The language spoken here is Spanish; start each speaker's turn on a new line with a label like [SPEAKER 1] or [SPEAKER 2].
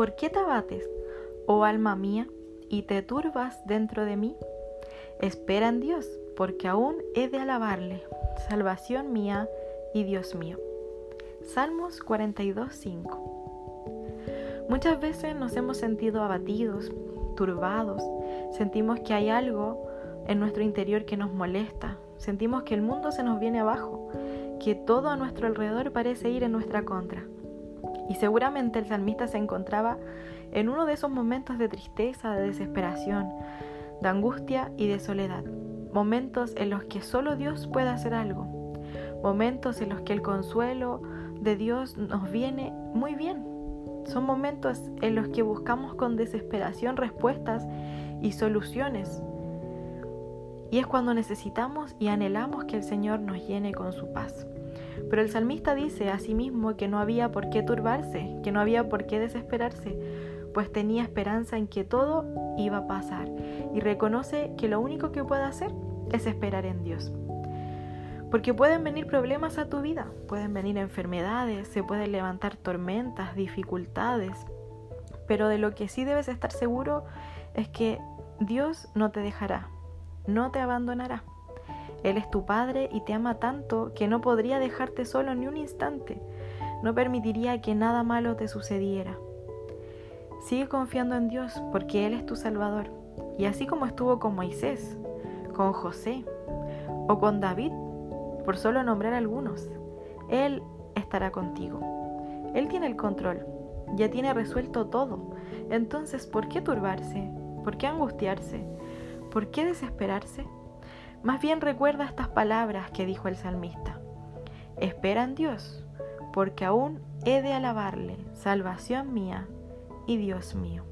[SPEAKER 1] ¿Por qué te abates, oh alma mía, y te turbas dentro de mí? Espera en Dios, porque aún he de alabarle, salvación mía y Dios mío. Salmos 42.5 Muchas veces nos hemos sentido abatidos, turbados, sentimos que hay algo en nuestro interior que nos molesta, sentimos que el mundo se nos viene abajo, que todo a nuestro alrededor parece ir en nuestra contra. Y seguramente el salmista se encontraba en uno de esos momentos de tristeza, de desesperación, de angustia y de soledad. Momentos en los que solo Dios puede hacer algo. Momentos en los que el consuelo de Dios nos viene muy bien. Son momentos en los que buscamos con desesperación respuestas y soluciones. Y es cuando necesitamos y anhelamos que el Señor nos llene con su paz. Pero el salmista dice a sí mismo que no había por qué turbarse, que no había por qué desesperarse, pues tenía esperanza en que todo iba a pasar y reconoce que lo único que puede hacer es esperar en Dios. Porque pueden venir problemas a tu vida, pueden venir enfermedades, se pueden levantar tormentas, dificultades, pero de lo que sí debes estar seguro es que Dios no te dejará, no te abandonará. Él es tu Padre y te ama tanto que no podría dejarte solo ni un instante, no permitiría que nada malo te sucediera. Sigue confiando en Dios porque Él es tu Salvador, y así como estuvo con Moisés, con José o con David, por solo nombrar algunos. Él estará contigo. Él tiene el control, ya tiene resuelto todo. Entonces, ¿por qué turbarse? ¿Por qué angustiarse? ¿Por qué desesperarse? Más bien recuerda estas palabras que dijo el salmista. Espera en Dios, porque aún he de alabarle, salvación mía y Dios mío.